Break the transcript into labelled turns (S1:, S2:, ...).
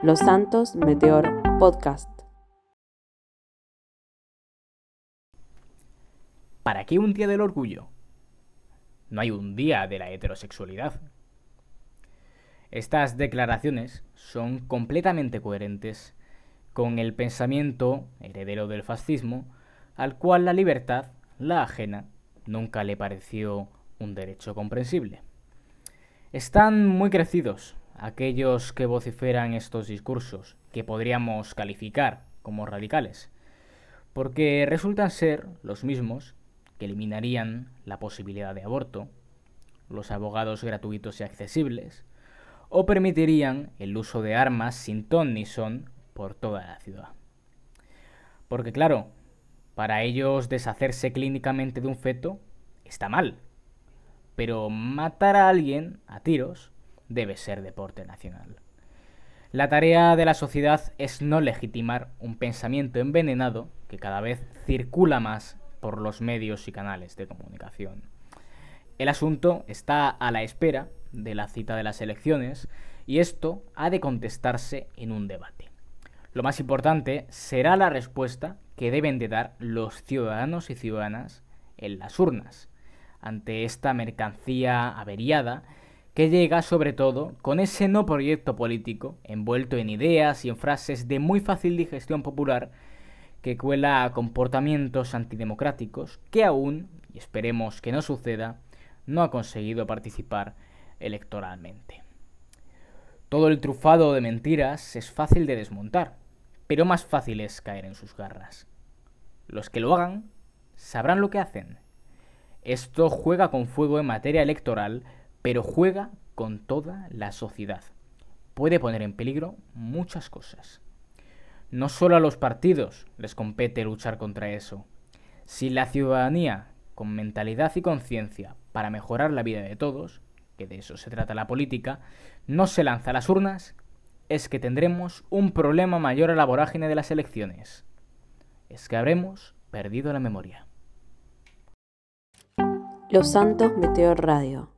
S1: Los Santos Meteor Podcast.
S2: ¿Para qué un día del orgullo? No hay un día de la heterosexualidad. Estas declaraciones son completamente coherentes con el pensamiento heredero del fascismo, al cual la libertad, la ajena, nunca le pareció un derecho comprensible. Están muy crecidos aquellos que vociferan estos discursos, que podríamos calificar como radicales, porque resultan ser los mismos que eliminarían la posibilidad de aborto, los abogados gratuitos y accesibles, o permitirían el uso de armas sin ton ni son por toda la ciudad. Porque claro, para ellos deshacerse clínicamente de un feto está mal, pero matar a alguien a tiros debe ser deporte nacional. La tarea de la sociedad es no legitimar un pensamiento envenenado que cada vez circula más por los medios y canales de comunicación. El asunto está a la espera de la cita de las elecciones y esto ha de contestarse en un debate. Lo más importante será la respuesta que deben de dar los ciudadanos y ciudadanas en las urnas ante esta mercancía averiada que llega sobre todo con ese no proyecto político envuelto en ideas y en frases de muy fácil digestión popular que cuela a comportamientos antidemocráticos que aún, y esperemos que no suceda, no ha conseguido participar electoralmente. Todo el trufado de mentiras es fácil de desmontar, pero más fácil es caer en sus garras. Los que lo hagan sabrán lo que hacen. Esto juega con fuego en materia electoral pero juega con toda la sociedad. Puede poner en peligro muchas cosas. No solo a los partidos les compete luchar contra eso. Si la ciudadanía, con mentalidad y conciencia para mejorar la vida de todos, que de eso se trata la política, no se lanza a las urnas, es que tendremos un problema mayor a la vorágine de las elecciones. Es que habremos perdido la memoria.
S1: Los Santos Meteor Radio